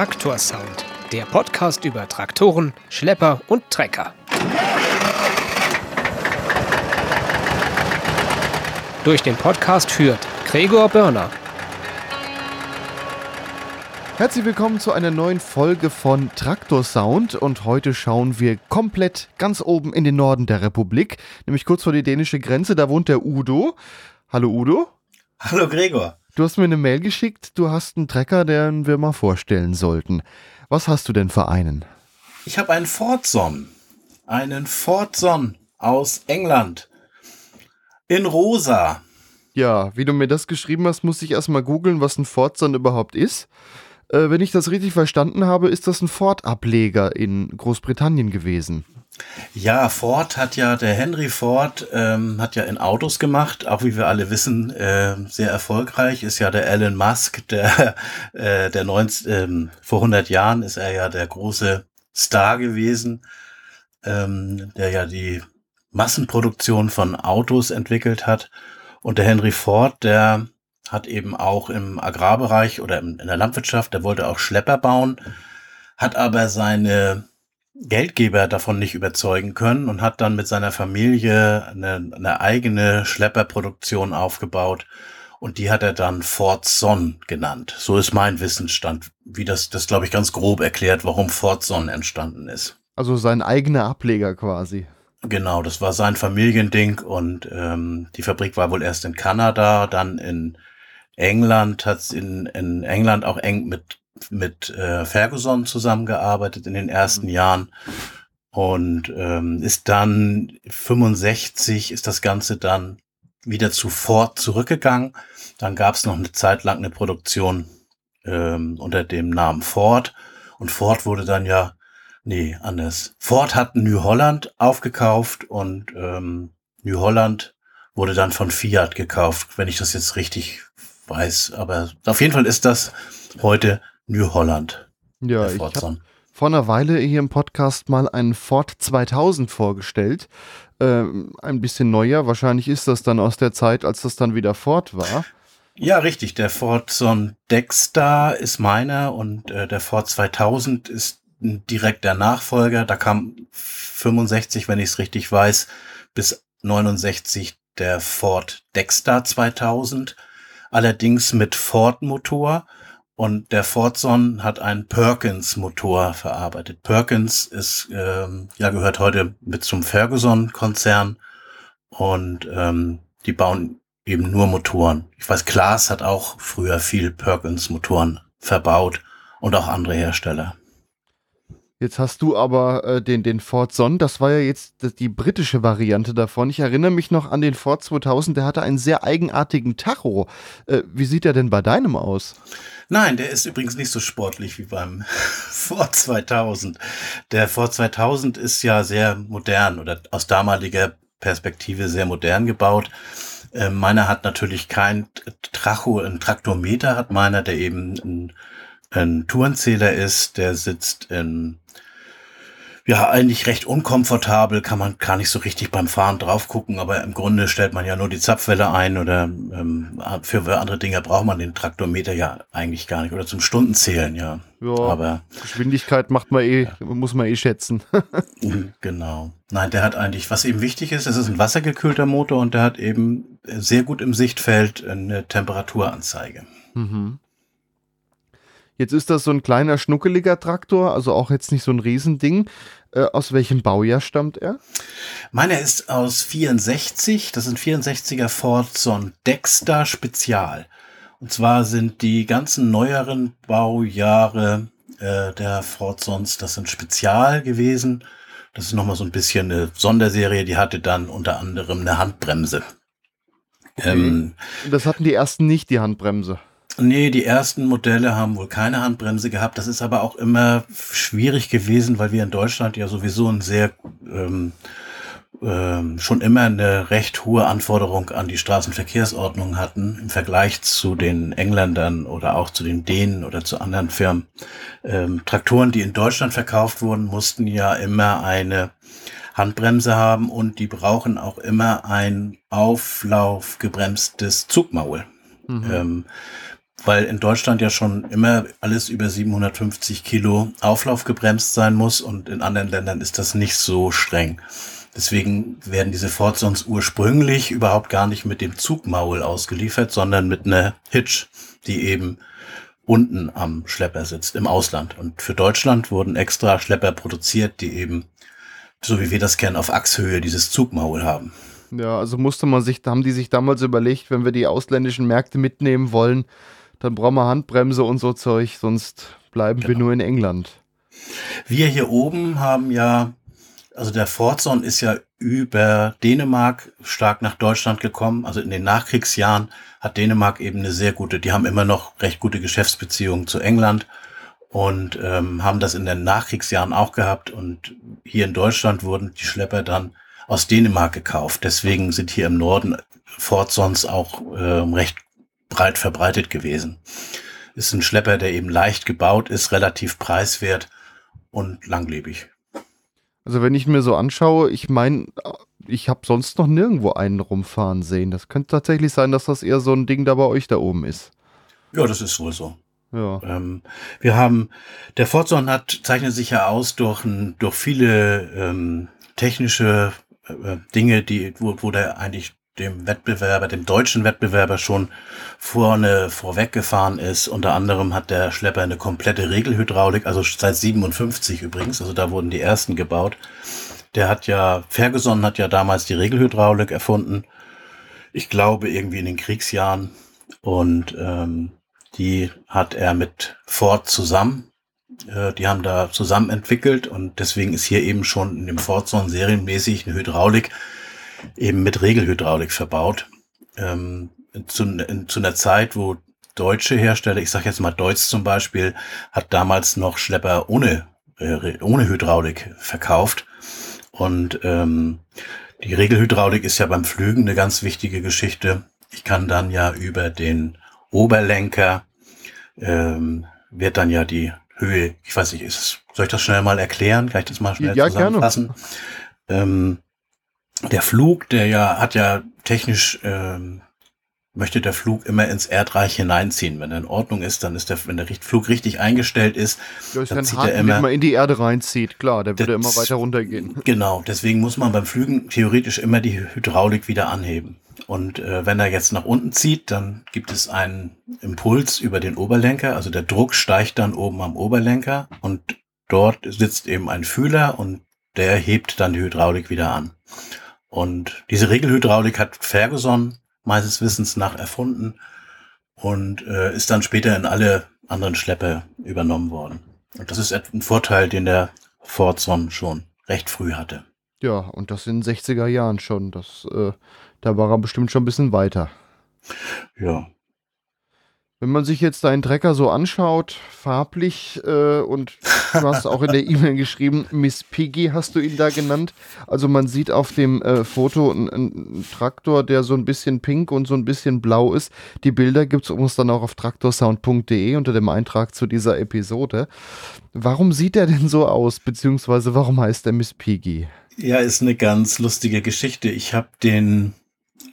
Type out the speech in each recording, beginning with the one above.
Traktorsound, der Podcast über Traktoren, Schlepper und Trecker. Durch den Podcast führt Gregor Börner. Herzlich willkommen zu einer neuen Folge von Traktor Sound und heute schauen wir komplett ganz oben in den Norden der Republik, nämlich kurz vor die dänische Grenze. Da wohnt der Udo. Hallo Udo. Hallo Gregor. Du hast mir eine Mail geschickt, du hast einen Trecker, den wir mal vorstellen sollten. Was hast du denn für einen? Ich habe einen Fordson. Einen Fordson aus England. In rosa. Ja, wie du mir das geschrieben hast, muss ich erstmal googeln, was ein Fordson überhaupt ist. Äh, wenn ich das richtig verstanden habe, ist das ein Ford-Ableger in Großbritannien gewesen. Ja, Ford hat ja, der Henry Ford ähm, hat ja in Autos gemacht, auch wie wir alle wissen, äh, sehr erfolgreich ist ja der Elon Musk, der, äh, der 19, ähm, vor 100 Jahren ist er ja der große Star gewesen, ähm, der ja die Massenproduktion von Autos entwickelt hat. Und der Henry Ford, der hat eben auch im Agrarbereich oder in der Landwirtschaft, der wollte auch Schlepper bauen, hat aber seine Geldgeber davon nicht überzeugen können und hat dann mit seiner Familie eine, eine eigene Schlepperproduktion aufgebaut und die hat er dann Fort Son genannt. So ist mein Wissensstand, wie das, das glaube ich ganz grob erklärt, warum Fort Son entstanden ist. Also sein eigener Ableger quasi. Genau, das war sein Familiending und ähm, die Fabrik war wohl erst in Kanada, dann in England, hat in, in England auch eng mit, mit äh, Ferguson zusammengearbeitet in den ersten mhm. Jahren und ähm, ist dann 65 ist das Ganze dann wieder zu Ford zurückgegangen. Dann gab es noch eine Zeit lang eine Produktion ähm, unter dem Namen Ford und Ford wurde dann ja nee anders. Ford hat New Holland aufgekauft und ähm, New Holland wurde dann von Fiat gekauft, wenn ich das jetzt richtig weiß. Aber auf jeden Fall ist das heute New Holland. Ja, ich habe vor einer Weile hier im Podcast mal einen Ford 2000 vorgestellt. Ähm, ein bisschen neuer. Wahrscheinlich ist das dann aus der Zeit, als das dann wieder Ford war. Ja, richtig. Der Ford Son Dexter ist meiner und äh, der Ford 2000 ist direkt der Nachfolger. Da kam 65, wenn ich es richtig weiß, bis 69 der Ford Dexter 2000 allerdings mit Ford-Motor. Und der Fordson hat einen Perkins-Motor verarbeitet. Perkins ist, ähm, ja, gehört heute mit zum Ferguson-Konzern und ähm, die bauen eben nur Motoren. Ich weiß, Klaas hat auch früher viel Perkins-Motoren verbaut und auch andere Hersteller. Jetzt hast du aber äh, den, den Ford Son, das war ja jetzt die britische Variante davon. Ich erinnere mich noch an den Ford 2000, der hatte einen sehr eigenartigen Tacho. Äh, wie sieht der denn bei deinem aus? Nein, der ist übrigens nicht so sportlich wie beim Ford 2000. Der Ford 2000 ist ja sehr modern oder aus damaliger Perspektive sehr modern gebaut. Äh, meiner hat natürlich kein Tracho, ein Traktometer hat meiner, der eben ein, ein Tourenzähler ist, der sitzt in ja, eigentlich recht unkomfortabel, kann man gar nicht so richtig beim Fahren drauf gucken, aber im Grunde stellt man ja nur die Zapfwelle ein oder ähm, für andere Dinge braucht man den Traktometer ja eigentlich gar nicht oder zum Stundenzählen, ja. Ja, aber Geschwindigkeit macht man eh, ja. muss man eh schätzen. Mhm, genau. Nein, der hat eigentlich, was eben wichtig ist, es ist ein wassergekühlter Motor und der hat eben sehr gut im Sichtfeld eine Temperaturanzeige. Mhm. Jetzt ist das so ein kleiner, schnuckeliger Traktor, also auch jetzt nicht so ein Riesending. Äh, aus welchem Baujahr stammt er? Meiner ist aus 64. Das sind 64er Ford Son Dexter Spezial. Und zwar sind die ganzen neueren Baujahre äh, der Ford Sons, das sind Spezial gewesen. Das ist nochmal so ein bisschen eine Sonderserie, die hatte dann unter anderem eine Handbremse. Okay. Ähm, das hatten die ersten nicht, die Handbremse. Nee, die ersten Modelle haben wohl keine Handbremse gehabt. Das ist aber auch immer schwierig gewesen, weil wir in Deutschland ja sowieso ein sehr ähm, ähm, schon immer eine recht hohe Anforderung an die Straßenverkehrsordnung hatten im Vergleich zu den Engländern oder auch zu den Dänen oder zu anderen Firmen. Ähm, Traktoren, die in Deutschland verkauft wurden, mussten ja immer eine Handbremse haben und die brauchen auch immer ein auflaufgebremstes Zugmaul. Mhm. Ähm, weil in Deutschland ja schon immer alles über 750 Kilo auflaufgebremst sein muss und in anderen Ländern ist das nicht so streng. Deswegen werden diese Fordsons ursprünglich überhaupt gar nicht mit dem Zugmaul ausgeliefert, sondern mit einer Hitch, die eben unten am Schlepper sitzt, im Ausland. Und für Deutschland wurden extra Schlepper produziert, die eben, so wie wir das kennen, auf Achshöhe dieses Zugmaul haben. Ja, also musste man sich, haben die sich damals überlegt, wenn wir die ausländischen Märkte mitnehmen wollen, dann brauchen wir Handbremse und so Zeug, sonst bleiben genau. wir nur in England. Wir hier oben haben ja, also der Fordson ist ja über Dänemark stark nach Deutschland gekommen. Also in den Nachkriegsjahren hat Dänemark eben eine sehr gute, die haben immer noch recht gute Geschäftsbeziehungen zu England und ähm, haben das in den Nachkriegsjahren auch gehabt. Und hier in Deutschland wurden die Schlepper dann aus Dänemark gekauft. Deswegen sind hier im Norden Fordsons auch äh, recht breit verbreitet gewesen. Ist ein Schlepper, der eben leicht gebaut ist, relativ preiswert und langlebig. Also wenn ich mir so anschaue, ich meine, ich habe sonst noch nirgendwo einen rumfahren sehen. Das könnte tatsächlich sein, dass das eher so ein Ding da bei euch da oben ist. Ja, das ist wohl so. Ja. Ähm, wir haben, der Fordzone hat, zeichnet sich ja aus durch, durch viele ähm, technische äh, Dinge, die, wo, wo der eigentlich dem Wettbewerber, dem deutschen Wettbewerber schon vorne vorweggefahren ist. Unter anderem hat der Schlepper eine komplette Regelhydraulik, also seit 57 übrigens, also da wurden die ersten gebaut. Der hat ja, Ferguson hat ja damals die Regelhydraulik erfunden. Ich glaube irgendwie in den Kriegsjahren. Und ähm, die hat er mit Ford zusammen. Äh, die haben da zusammen entwickelt und deswegen ist hier eben schon in dem Ford so serienmäßig eine Hydraulik eben mit Regelhydraulik verbaut. Ähm, zu, in, zu einer Zeit, wo deutsche Hersteller, ich sage jetzt mal Deutz zum Beispiel, hat damals noch Schlepper ohne, äh, ohne Hydraulik verkauft. Und ähm, die Regelhydraulik ist ja beim Flügen eine ganz wichtige Geschichte. Ich kann dann ja über den Oberlenker ähm, wird dann ja die Höhe, ich weiß nicht, ist, soll ich das schnell mal erklären? Kann ich das mal schnell ja, zusammenfassen? Gerne. Ähm, der Flug, der ja hat ja technisch ähm, möchte der Flug immer ins Erdreich hineinziehen. Wenn er in Ordnung ist, dann ist der, wenn der Flug richtig eingestellt ist, ja, dann zieht er immer, immer in die Erde reinzieht. Klar, der würde immer weiter runtergehen. Genau, deswegen muss man beim Flügen theoretisch immer die Hydraulik wieder anheben. Und äh, wenn er jetzt nach unten zieht, dann gibt es einen Impuls über den Oberlenker. Also der Druck steigt dann oben am Oberlenker und dort sitzt eben ein Fühler und der hebt dann die Hydraulik wieder an. Und diese Regelhydraulik hat Ferguson meines Wissens nach erfunden und äh, ist dann später in alle anderen Schlepper übernommen worden. Und das ist ein Vorteil, den der Fordson schon recht früh hatte. Ja, und das in den 60er Jahren schon. Das, äh, da war er bestimmt schon ein bisschen weiter. Ja, wenn man sich jetzt deinen Trecker so anschaut, farblich, äh, und du hast auch in der E-Mail geschrieben, Miss Piggy hast du ihn da genannt. Also man sieht auf dem äh, Foto einen, Traktor, der so ein bisschen pink und so ein bisschen blau ist. Die Bilder gibt es uns dann auch auf traktorsound.de unter dem Eintrag zu dieser Episode. Warum sieht er denn so aus, beziehungsweise warum heißt er Miss Piggy? Ja, ist eine ganz lustige Geschichte. Ich habe den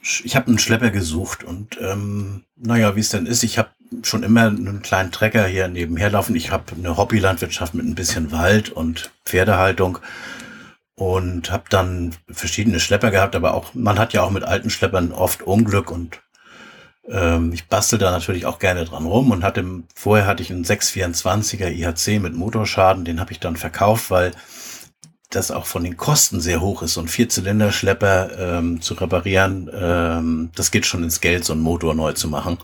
ich habe einen Schlepper gesucht und ähm, naja, wie es denn ist, ich habe schon immer einen kleinen Trecker hier nebenher laufen. Ich habe eine Hobbylandwirtschaft mit ein bisschen Wald und Pferdehaltung und habe dann verschiedene Schlepper gehabt, aber auch man hat ja auch mit alten Schleppern oft Unglück und ähm, ich bastel da natürlich auch gerne dran rum und hatte vorher hatte ich einen 624er IHC mit Motorschaden, den habe ich dann verkauft, weil das auch von den Kosten sehr hoch ist. So ein Vierzylinderschlepper ähm, zu reparieren, ähm, das geht schon ins Geld, so einen Motor neu zu machen.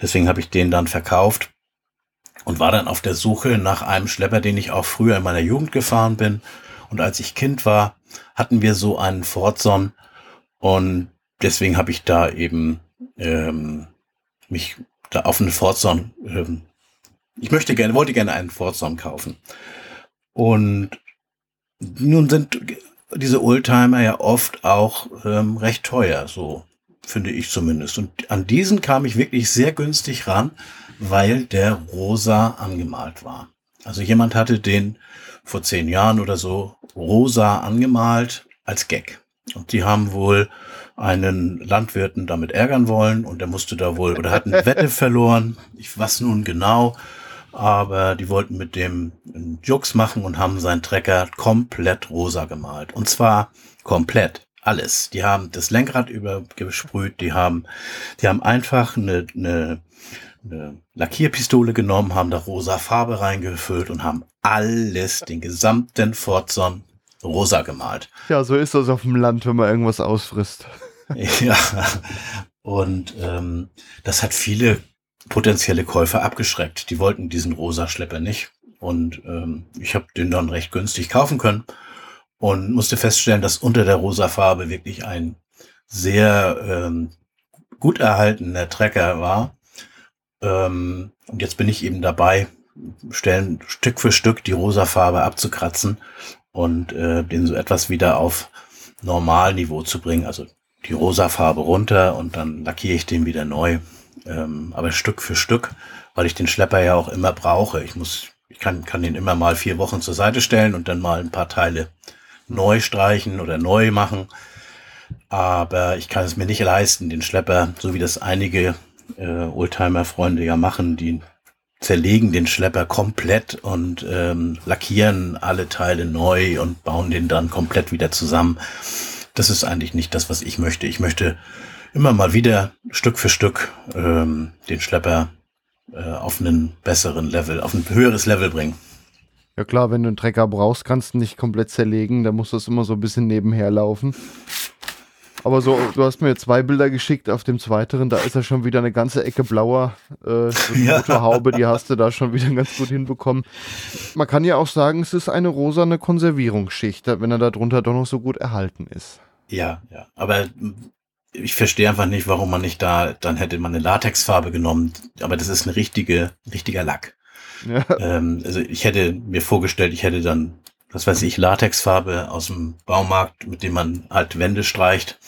Deswegen habe ich den dann verkauft und war dann auf der Suche nach einem Schlepper, den ich auch früher in meiner Jugend gefahren bin. Und als ich Kind war, hatten wir so einen Fordson und deswegen habe ich da eben ähm, mich da auf einen Fordson, ähm, ich möchte gerne, wollte gerne einen Fordson kaufen. Und nun sind diese Oldtimer ja oft auch ähm, recht teuer, so finde ich zumindest. Und an diesen kam ich wirklich sehr günstig ran, weil der rosa angemalt war. Also jemand hatte den vor zehn Jahren oder so rosa angemalt als Gag. Und die haben wohl einen Landwirten damit ärgern wollen und der musste da wohl oder hat eine Wette verloren. Ich was nun genau, aber die wollten mit dem einen Jux machen und haben seinen Trecker komplett rosa gemalt. Und zwar komplett. Alles. Die haben das Lenkrad übergesprüht, die haben, die haben einfach eine, eine, eine Lackierpistole genommen, haben da rosa Farbe reingefüllt und haben alles, den gesamten Fortson rosa gemalt. Ja, so ist das auf dem Land, wenn man irgendwas ausfrisst. ja. Und ähm, das hat viele potenzielle Käufer abgeschreckt. Die wollten diesen rosa Schlepper nicht. Und ähm, ich habe den dann recht günstig kaufen können und musste feststellen, dass unter der rosa Farbe wirklich ein sehr ähm, gut erhaltener Trecker war. Ähm, und jetzt bin ich eben dabei, Stellen Stück für Stück die rosa Farbe abzukratzen und äh, den so etwas wieder auf Normalniveau zu bringen. Also die rosa Farbe runter und dann lackiere ich den wieder neu. Ähm, aber Stück für Stück, weil ich den Schlepper ja auch immer brauche. Ich muss, ich kann, kann den immer mal vier Wochen zur Seite stellen und dann mal ein paar Teile neu streichen oder neu machen. Aber ich kann es mir nicht leisten, den Schlepper, so wie das einige äh, Oldtimer-Freunde ja machen, die zerlegen den Schlepper komplett und ähm, lackieren alle Teile neu und bauen den dann komplett wieder zusammen. Das ist eigentlich nicht das, was ich möchte. Ich möchte immer mal wieder Stück für Stück ähm, den Schlepper äh, auf einen besseren Level, auf ein höheres Level bringen. Ja klar, wenn du einen Trecker brauchst, kannst du nicht komplett zerlegen, da muss das immer so ein bisschen nebenher laufen. Aber so, du hast mir zwei Bilder geschickt, auf dem zweiteren, da ist ja schon wieder eine ganze Ecke blauer. Äh, so die ja. Motorhaube, die hast du da schon wieder ganz gut hinbekommen. Man kann ja auch sagen, es ist eine rosane Konservierungsschicht, wenn er da drunter doch noch so gut erhalten ist. Ja, ja. Aber ich verstehe einfach nicht, warum man nicht da, dann hätte man eine Latexfarbe genommen. Aber das ist ein richtige, richtiger Lack. Ja. Ähm, also ich hätte mir vorgestellt, ich hätte dann, was weiß ich, Latexfarbe aus dem Baumarkt, mit dem man halt Wände streicht.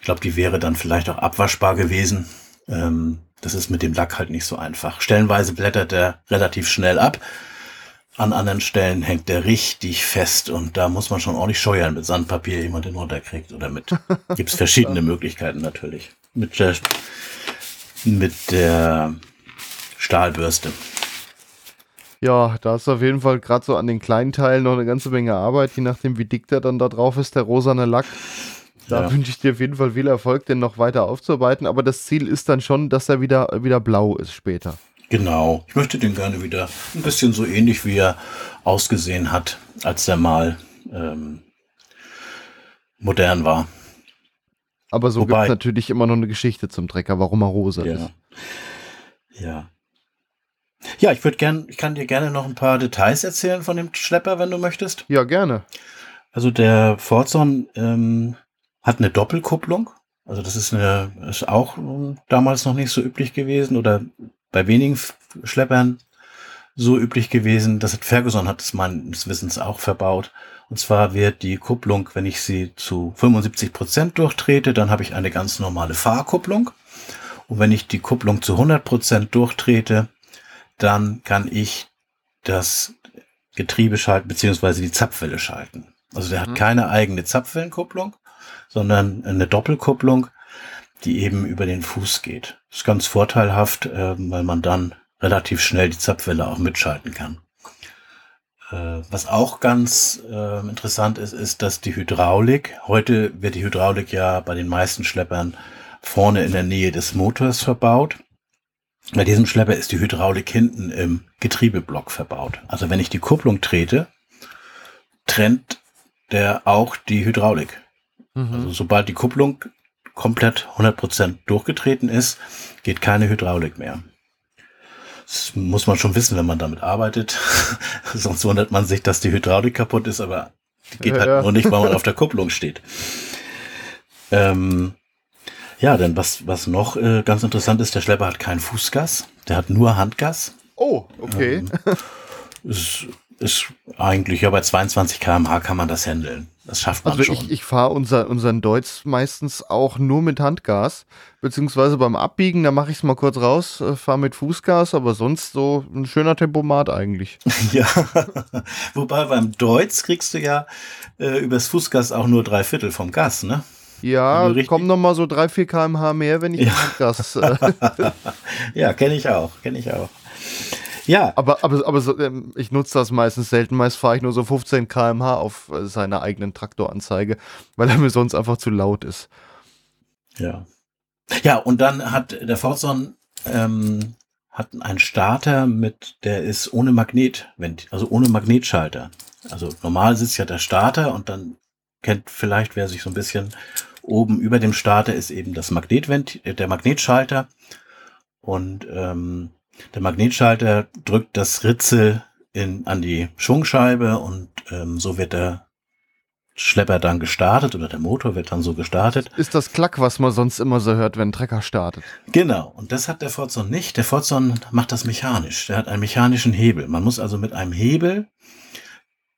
Ich glaube, die wäre dann vielleicht auch abwaschbar gewesen. Ähm, das ist mit dem Lack halt nicht so einfach. Stellenweise blättert er relativ schnell ab. An anderen Stellen hängt der richtig fest und da muss man schon ordentlich scheuern mit Sandpapier, jemand den runterkriegt oder mit. Gibt's verschiedene Möglichkeiten natürlich. Mit der, mit der Stahlbürste. Ja, da ist auf jeden Fall gerade so an den kleinen Teilen noch eine ganze Menge Arbeit, je nachdem, wie dick der dann da drauf ist, der rosane Lack. Da ja. wünsche ich dir auf jeden Fall viel Erfolg, den noch weiter aufzuarbeiten. Aber das Ziel ist dann schon, dass er wieder, wieder blau ist später. Genau. Ich möchte den gerne wieder ein bisschen so ähnlich, wie er ausgesehen hat, als er mal ähm, modern war. Aber so gibt es natürlich immer noch eine Geschichte zum Trecker, warum er rosa ja. ist. Ja. Ja, ich würde gern, ich kann dir gerne noch ein paar Details erzählen von dem Schlepper, wenn du möchtest. Ja, gerne. Also der Forzon ähm, hat eine Doppelkupplung. Also das ist eine, ist auch damals noch nicht so üblich gewesen oder bei wenigen Schleppern so üblich gewesen. Das hat Ferguson hat es meines Wissens auch verbaut. Und zwar wird die Kupplung, wenn ich sie zu 75 Prozent durchtrete, dann habe ich eine ganz normale Fahrkupplung. Und wenn ich die Kupplung zu 100 Prozent durchtrete, dann kann ich das Getriebe schalten, beziehungsweise die Zapfwelle schalten. Also der mhm. hat keine eigene Zapfwellenkupplung, sondern eine Doppelkupplung, die eben über den Fuß geht. Das ist ganz vorteilhaft, äh, weil man dann relativ schnell die Zapfwelle auch mitschalten kann. Äh, was auch ganz äh, interessant ist, ist, dass die Hydraulik, heute wird die Hydraulik ja bei den meisten Schleppern vorne in der Nähe des Motors verbaut. Bei diesem Schlepper ist die Hydraulik hinten im Getriebeblock verbaut. Also wenn ich die Kupplung trete, trennt der auch die Hydraulik. Mhm. Also sobald die Kupplung komplett 100% durchgetreten ist, geht keine Hydraulik mehr. Das muss man schon wissen, wenn man damit arbeitet. Sonst wundert man sich, dass die Hydraulik kaputt ist, aber die geht ja, halt ja. nur nicht, weil man auf der Kupplung steht. Ähm, ja, denn was, was noch äh, ganz interessant ist, der Schlepper hat kein Fußgas, der hat nur Handgas. Oh, okay. Ähm, ist, ist eigentlich, ja, bei 22 km/h kann man das handeln. Das schafft man also schon. ich, ich fahre unser, unseren Deutz meistens auch nur mit Handgas, beziehungsweise beim Abbiegen, da mache ich es mal kurz raus, äh, fahre mit Fußgas, aber sonst so ein schöner Tempomat eigentlich. ja. Wobei beim Deutz kriegst du ja äh, übers Fußgas auch nur drei Viertel vom Gas, ne? Ja, kommen noch mal so 3, 4 km/h mehr, wenn ich Ja. Handgas. Äh, Ja, kenne ich auch, kenne ich auch. Ja, aber aber, aber so, ähm, ich nutze das meistens selten. Meist fahre ich nur so 15 km/h auf äh, seiner eigenen Traktoranzeige, weil er mir sonst einfach zu laut ist. Ja. Ja, und dann hat der Fortson ähm, hat einen Starter mit, der ist ohne Magnet, also ohne Magnetschalter. Also normal sitzt ja der Starter und dann kennt vielleicht, wer sich so ein bisschen oben über dem Starter ist eben das Magnetvent, äh, der Magnetschalter. Und ähm, der Magnetschalter drückt das Ritzel in, an die Schwungscheibe und ähm, so wird der Schlepper dann gestartet oder der Motor wird dann so gestartet. Ist das Klack, was man sonst immer so hört, wenn ein Trecker startet? Genau, und das hat der Forzon nicht. Der Forzon macht das mechanisch. Der hat einen mechanischen Hebel. Man muss also mit einem Hebel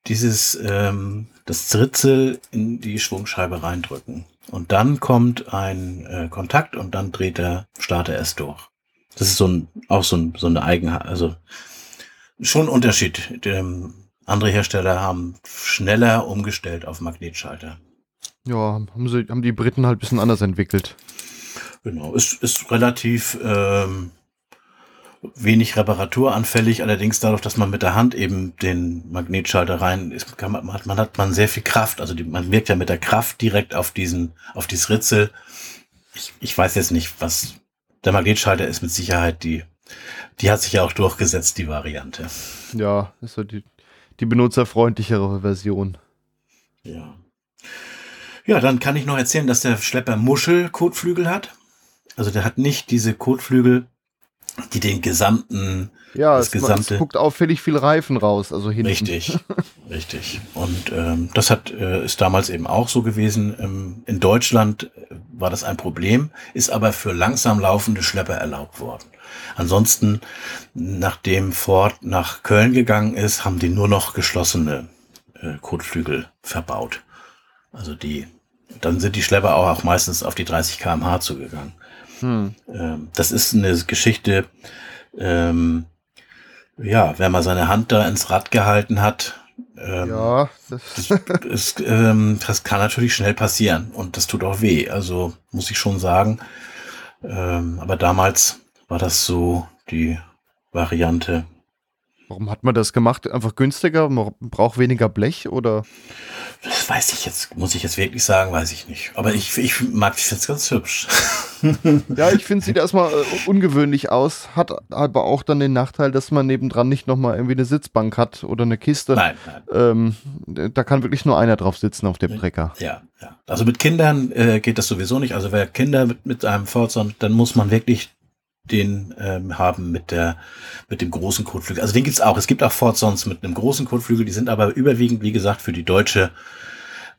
dieses ähm, das Ritzel in die Schwungscheibe reindrücken. Und dann kommt ein äh, Kontakt und dann dreht der Starter erst durch. Das ist so ein, auch so, ein, so eine Eigenheit, also schon ein Unterschied. Ähm, andere Hersteller haben schneller umgestellt auf Magnetschalter. Ja, haben, sie, haben die Briten halt ein bisschen anders entwickelt. Genau, ist, ist relativ ähm, wenig reparaturanfällig, allerdings dadurch, dass man mit der Hand eben den Magnetschalter rein ist, kann man, hat man hat man sehr viel Kraft. Also die, man wirkt ja mit der Kraft direkt auf diesen, auf dieses Ritzel. Ich, ich weiß jetzt nicht, was der Magnetschalter ist mit Sicherheit die, die hat sich ja auch durchgesetzt, die Variante. Ja, ist so die, die benutzerfreundlichere Version. Ja. Ja, dann kann ich noch erzählen, dass der Schlepper Muschel-Kotflügel hat. Also der hat nicht diese Kotflügel, die den gesamten Ja, Das es, gesamte- es guckt auffällig viel Reifen raus, also hinten. Richtig, richtig. Und ähm, das hat äh, ist damals eben auch so gewesen. Ähm, in Deutschland äh, war das ein Problem, ist aber für langsam laufende Schlepper erlaubt worden. Ansonsten, nachdem Ford nach Köln gegangen ist, haben die nur noch geschlossene äh, Kotflügel verbaut. Also die, dann sind die Schlepper auch, auch meistens auf die 30 km/h zugegangen. Hm. Ähm, das ist eine Geschichte, ähm, ja, wenn man seine Hand da ins Rad gehalten hat, ähm, Ja, das, ist, ähm, das kann natürlich schnell passieren und das tut auch weh. Also muss ich schon sagen. Ähm, aber damals war das so die Variante. Warum hat man das gemacht? Einfach günstiger? Man braucht weniger Blech oder? Das weiß ich jetzt, muss ich jetzt wirklich sagen, weiß ich nicht. Aber ich, ich mag das jetzt ganz hübsch. Ja, ich finde, sieht erstmal äh, ungewöhnlich aus, hat aber auch dann den Nachteil, dass man nebendran nicht nochmal irgendwie eine Sitzbank hat oder eine Kiste. Nein, nein. Ähm, da kann wirklich nur einer drauf sitzen auf dem Trecker. Ja, ja. Also mit Kindern äh, geht das sowieso nicht. Also wer Kinder mit, mit einem Forza, dann muss man wirklich den ähm, haben mit der mit dem großen Kotflügel. Also den gibt's auch. Es gibt auch Forzons mit einem großen Kotflügel, die sind aber überwiegend, wie gesagt, für die deutsche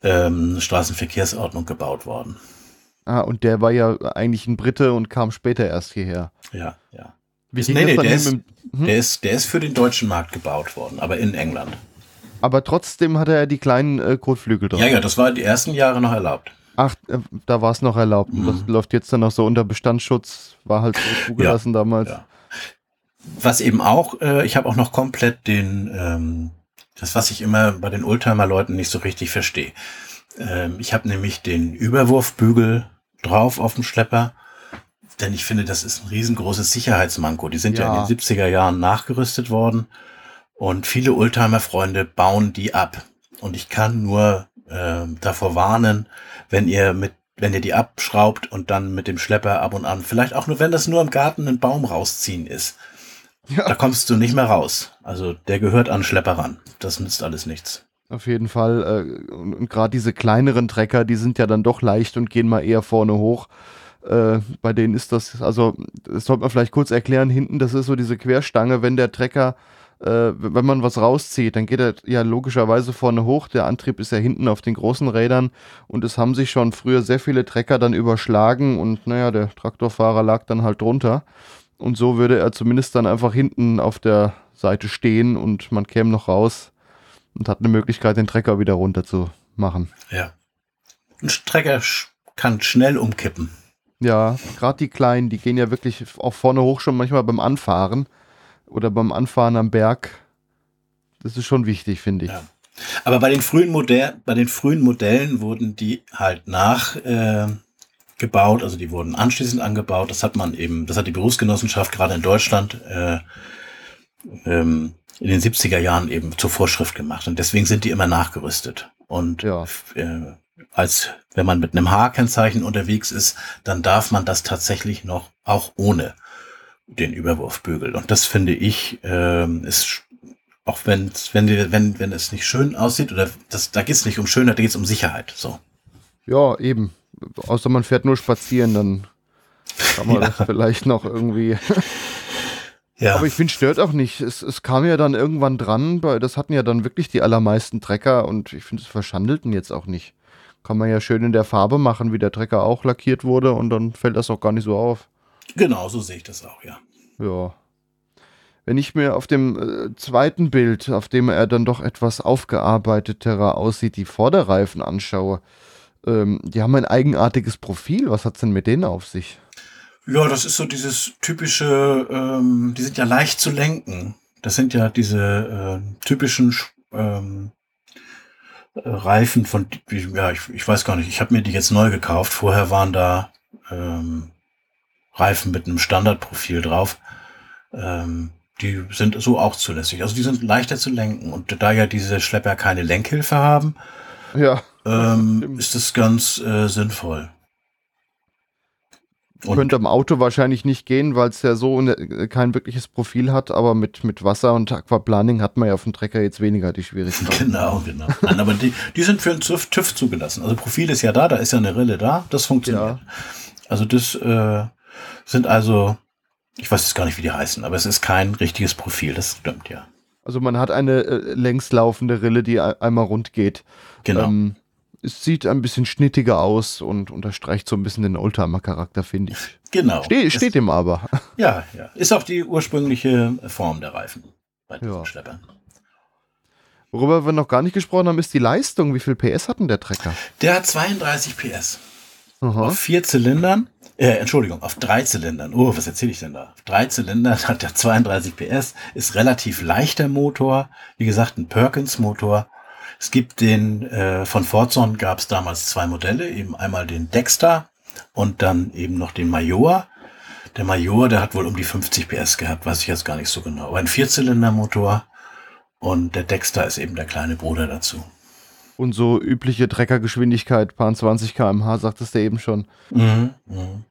ähm, Straßenverkehrsordnung gebaut worden. Ah, und der war ja eigentlich ein Brite und kam später erst hierher. Ja, ja. Wie nee, nee, der ist, hm? der, ist, der ist für den deutschen Markt gebaut worden, aber in England. Aber trotzdem hat er ja die kleinen äh, Kotflügel drauf. Ja, ja, das war die ersten Jahre noch erlaubt. Ach, äh, da war es noch erlaubt. Und Mhm. Das läuft jetzt dann noch so unter Bestandsschutz. War halt so zugelassen damals. Ja. Was eben auch, äh, ich habe auch noch komplett den, ähm, das, was ich immer bei den Oldtimer-Leuten nicht so richtig verstehe. Ähm, ich habe nämlich den Überwurfbügel drauf auf dem Schlepper, denn ich finde, das ist ein riesengroßes Sicherheitsmanko. Die sind ja, Ja. in den 70er Jahren nachgerüstet worden und viele Oldtimer-Freunde bauen die ab. Und ich kann nur ähm, davor warnen, wenn ihr mit wenn ihr die abschraubt und dann mit dem Schlepper ab und an, vielleicht auch nur, wenn das nur im Garten einen Baum rausziehen ist, Ja. da kommst du nicht mehr raus. Also der gehört an Schlepper ran. Das nützt alles nichts. Auf jeden Fall. Äh, und und gerade diese kleineren Trecker, die sind ja dann doch leicht und gehen mal eher vorne hoch. Äh, bei denen ist das, also, das sollte man vielleicht kurz erklären. Hinten, das ist so diese Querstange, wenn der Trecker, äh, wenn man was rauszieht, dann geht er ja logischerweise vorne hoch. Der Antrieb ist ja hinten auf den großen Rädern und es haben sich schon früher sehr viele Trecker dann überschlagen und naja, der Traktorfahrer lag dann halt drunter. Und so würde er zumindest dann einfach hinten auf der Seite stehen und man käme noch raus und hat eine Möglichkeit, den Trecker wieder runter zu machen. Ja. Ein Trecker kann schnell umkippen. Ja, gerade die Kleinen, die gehen ja wirklich auch vorne hoch schon manchmal beim Anfahren oder beim Anfahren am Berg. Das ist schon wichtig, finde ich. Ja. Aber bei den frühen Modell, bei den frühen Modellen wurden die halt nach äh, also die wurden anschließend angebaut. Das hat man eben, das hat die Berufsgenossenschaft gerade in Deutschland äh, ähm, in den 70er Jahren eben zur Vorschrift gemacht. Und deswegen sind die immer nachgerüstet. Und ja. äh, als wenn man mit einem H-Kennzeichen unterwegs ist, dann darf man das tatsächlich noch auch ohne den Überwurfbügel. Und das finde ich äh, ist auch wenn wenn wenn wenn es nicht schön aussieht oder das da geht es nicht um Schönheit, da geht es um Sicherheit. So. Ja, eben. Außer man fährt nur spazieren, dann kann man ja. das vielleicht noch irgendwie. ja. Aber ich finde, stört auch nicht. Es, es kam ja dann irgendwann dran, weil das hatten ja dann wirklich die allermeisten Trecker und ich finde, es verschandelten jetzt auch nicht. Kann man ja schön in der Farbe machen, wie der Trecker auch lackiert wurde und dann fällt das auch gar nicht so auf. Genau, so sehe ich das auch, ja. Ja. Wenn ich mir auf dem äh, zweiten Bild, auf dem er dann doch etwas aufgearbeiteter aussieht, die Vorderreifen anschaue, ähm, die haben ein eigenartiges Profil. Was hat es denn mit denen auf sich? Ja, das ist so dieses typische, ähm, die sind ja leicht zu lenken. Das sind ja diese äh, typischen ähm, äh, Reifen von, ja, ich, ich weiß gar nicht, ich habe mir die jetzt neu gekauft. Vorher waren da ähm, Reifen mit einem Standardprofil drauf. Ähm, die sind so auch zulässig. Also die sind leichter zu lenken. Und da ja diese Schlepper keine Lenkhilfe haben, ja ähm, ist das ganz äh, sinnvoll. Und Könnte am Auto wahrscheinlich nicht gehen, weil es ja so ne, kein wirkliches Profil hat, aber mit, mit Wasser und Aquaplaning hat man ja auf dem Trecker jetzt weniger die Schwierigkeiten. Genau, genau. Nein, aber die, die sind für den TÜV, TÜV zugelassen. Also Profil ist ja da, da ist ja eine Rille da, das funktioniert. Ja. Also das äh, sind also, ich weiß jetzt gar nicht, wie die heißen, aber es ist kein richtiges Profil, das stimmt ja. Also man hat eine äh, längslaufende Rille, die einmal rund geht. Genau. Ähm, es sieht ein bisschen schnittiger aus und unterstreicht so ein bisschen den Oldtimer-Charakter, finde ich. Genau. Ste steht ihm aber. Ja, ja. Ist auch die ursprüngliche Form der Reifen bei diesen ja. Schleppern. Worüber wir noch gar nicht gesprochen haben, ist die Leistung. Wie viel PS hat denn der Trecker? Der hat 32 PS. Aha. Auf vier Zylindern, äh, Entschuldigung, auf drei Zylindern. Oh, was erzähle ich denn da? Auf drei Zylindern hat der 32 PS, ist relativ leichter Motor. Wie gesagt, ein Perkins-Motor es gibt den, äh, von Forzon gab es damals zwei Modelle, eben einmal den Dexter und dann eben noch den Major. Der Major, der hat wohl um die 50 PS gehabt, weiß ich jetzt gar nicht so genau. Aber ein Vierzylindermotor und der Dexter ist eben der kleine Bruder dazu. Und so übliche Treckergeschwindigkeit, paar 20 km/h, sagtest du eben schon. Mhm, mh.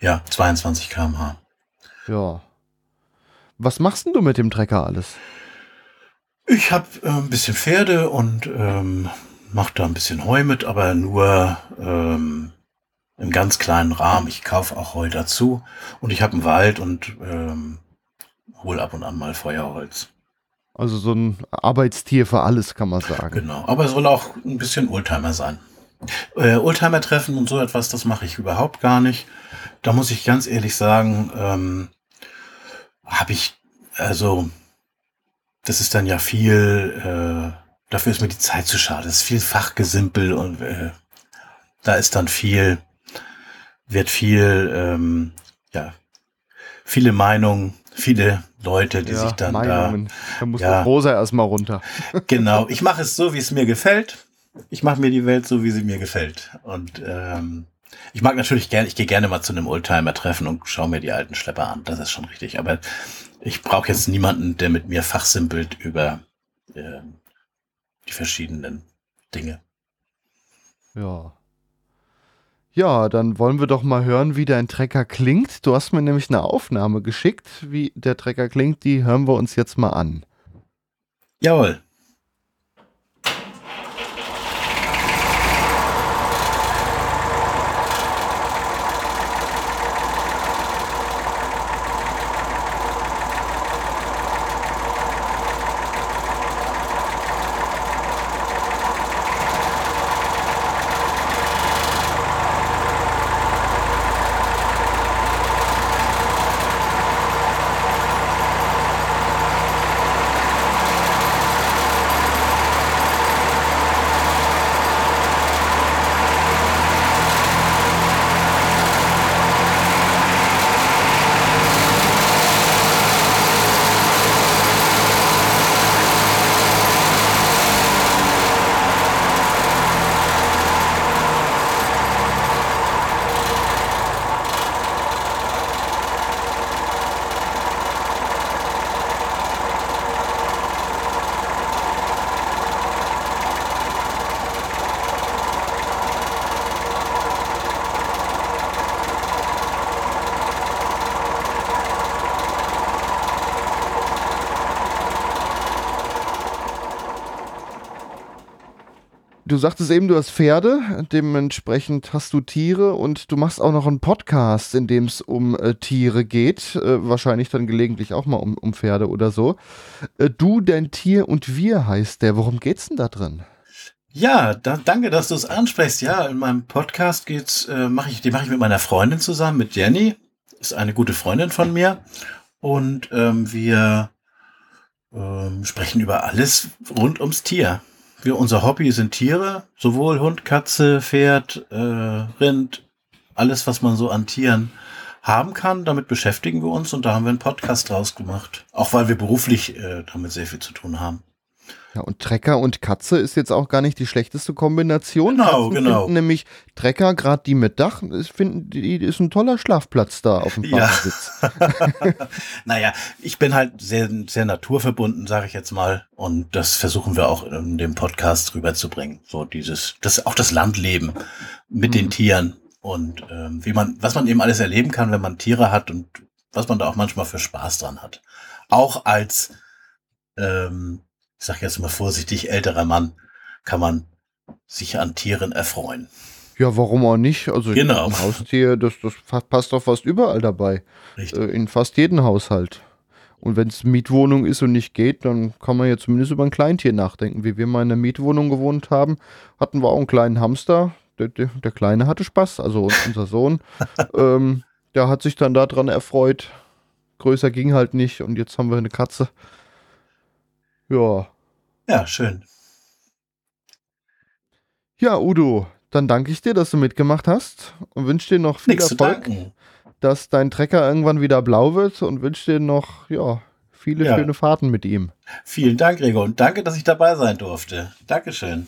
Ja, 22 km/h. Ja. Was machst denn du mit dem Trecker alles? Ich habe äh, ein bisschen Pferde und ähm, mache da ein bisschen Heu mit, aber nur ähm, im ganz kleinen Rahmen. Ich kaufe auch Heu dazu und ich habe einen Wald und ähm, hole ab und an mal Feuerholz. Also so ein Arbeitstier für alles, kann man sagen. Genau, aber es soll auch ein bisschen Oldtimer sein. Äh, Oldtimer-Treffen und so etwas, das mache ich überhaupt gar nicht. Da muss ich ganz ehrlich sagen, ähm, habe ich, also das ist dann ja viel, äh, dafür ist mir die Zeit zu schade. Das ist viel Fachgesimpel und äh, da ist dann viel, wird viel, ähm, ja, viele Meinungen, viele Leute, die ja, sich dann Meinungen. da. Da muss ja, Rosa erstmal runter. genau, ich mache es so, wie es mir gefällt. Ich mache mir die Welt so, wie sie mir gefällt. Und ähm, ich mag natürlich gerne, ich gehe gerne mal zu einem Oldtimer-Treffen und schaue mir die alten Schlepper an. Das ist schon richtig. Aber ich brauche jetzt niemanden, der mit mir fachsimpelt über äh, die verschiedenen Dinge. Ja. Ja, dann wollen wir doch mal hören, wie dein Trecker klingt. Du hast mir nämlich eine Aufnahme geschickt, wie der Trecker klingt. Die hören wir uns jetzt mal an. Jawohl. Du sagtest eben, du hast Pferde, dementsprechend hast du Tiere und du machst auch noch einen Podcast, in dem es um äh, Tiere geht. Äh, wahrscheinlich dann gelegentlich auch mal um, um Pferde oder so. Äh, du, dein Tier und wir heißt der. Worum geht's denn da drin? Ja, da, danke, dass du es ansprichst. Ja, in meinem Podcast geht's, äh, mache ich, die mache ich mit meiner Freundin zusammen, mit Jenny. Ist eine gute Freundin von mir. Und ähm, wir ähm, sprechen über alles rund ums Tier. Wir, unser Hobby sind Tiere, sowohl Hund, Katze, Pferd, äh, Rind, alles, was man so an Tieren haben kann. Damit beschäftigen wir uns und da haben wir einen Podcast draus gemacht. Auch weil wir beruflich äh, damit sehr viel zu tun haben. Ja, und Trecker und Katze ist jetzt auch gar nicht die schlechteste Kombination. Genau, Katzen genau. Nämlich Trecker, gerade die mit Dach, finden, die ist ein toller Schlafplatz da auf dem Fahrersitz. Ja. naja, ich bin halt sehr, sehr naturverbunden, sage ich jetzt mal. Und das versuchen wir auch in dem Podcast rüberzubringen. So dieses, das auch das Landleben mit mhm. den Tieren und ähm, wie man, was man eben alles erleben kann, wenn man Tiere hat und was man da auch manchmal für Spaß dran hat. Auch als ähm, ich sage jetzt mal vorsichtig, älterer Mann kann man sich an Tieren erfreuen. Ja, warum auch nicht? Also genau. ein Haustier, das, das passt doch fast überall dabei. Richtig. Äh, in fast jedem Haushalt. Und wenn es Mietwohnung ist und nicht geht, dann kann man ja zumindest über ein Kleintier nachdenken. Wie wir mal in einer Mietwohnung gewohnt haben, hatten wir auch einen kleinen Hamster. Der, der, der Kleine hatte Spaß, also unser Sohn. ähm, der hat sich dann daran erfreut. Größer ging halt nicht und jetzt haben wir eine Katze. Ja. Ja, schön. Ja, Udo, dann danke ich dir, dass du mitgemacht hast und wünsche dir noch viel Nichts Erfolg, dass dein Trecker irgendwann wieder blau wird und wünsche dir noch ja, viele ja. schöne Fahrten mit ihm. Vielen Dank, Gregor, und danke, dass ich dabei sein durfte. Dankeschön.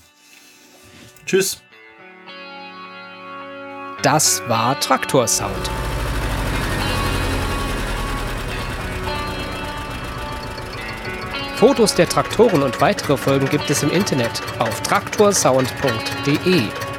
Tschüss. Das war Traktorsound. Fotos der Traktoren und weitere Folgen gibt es im Internet auf traktorsound.de.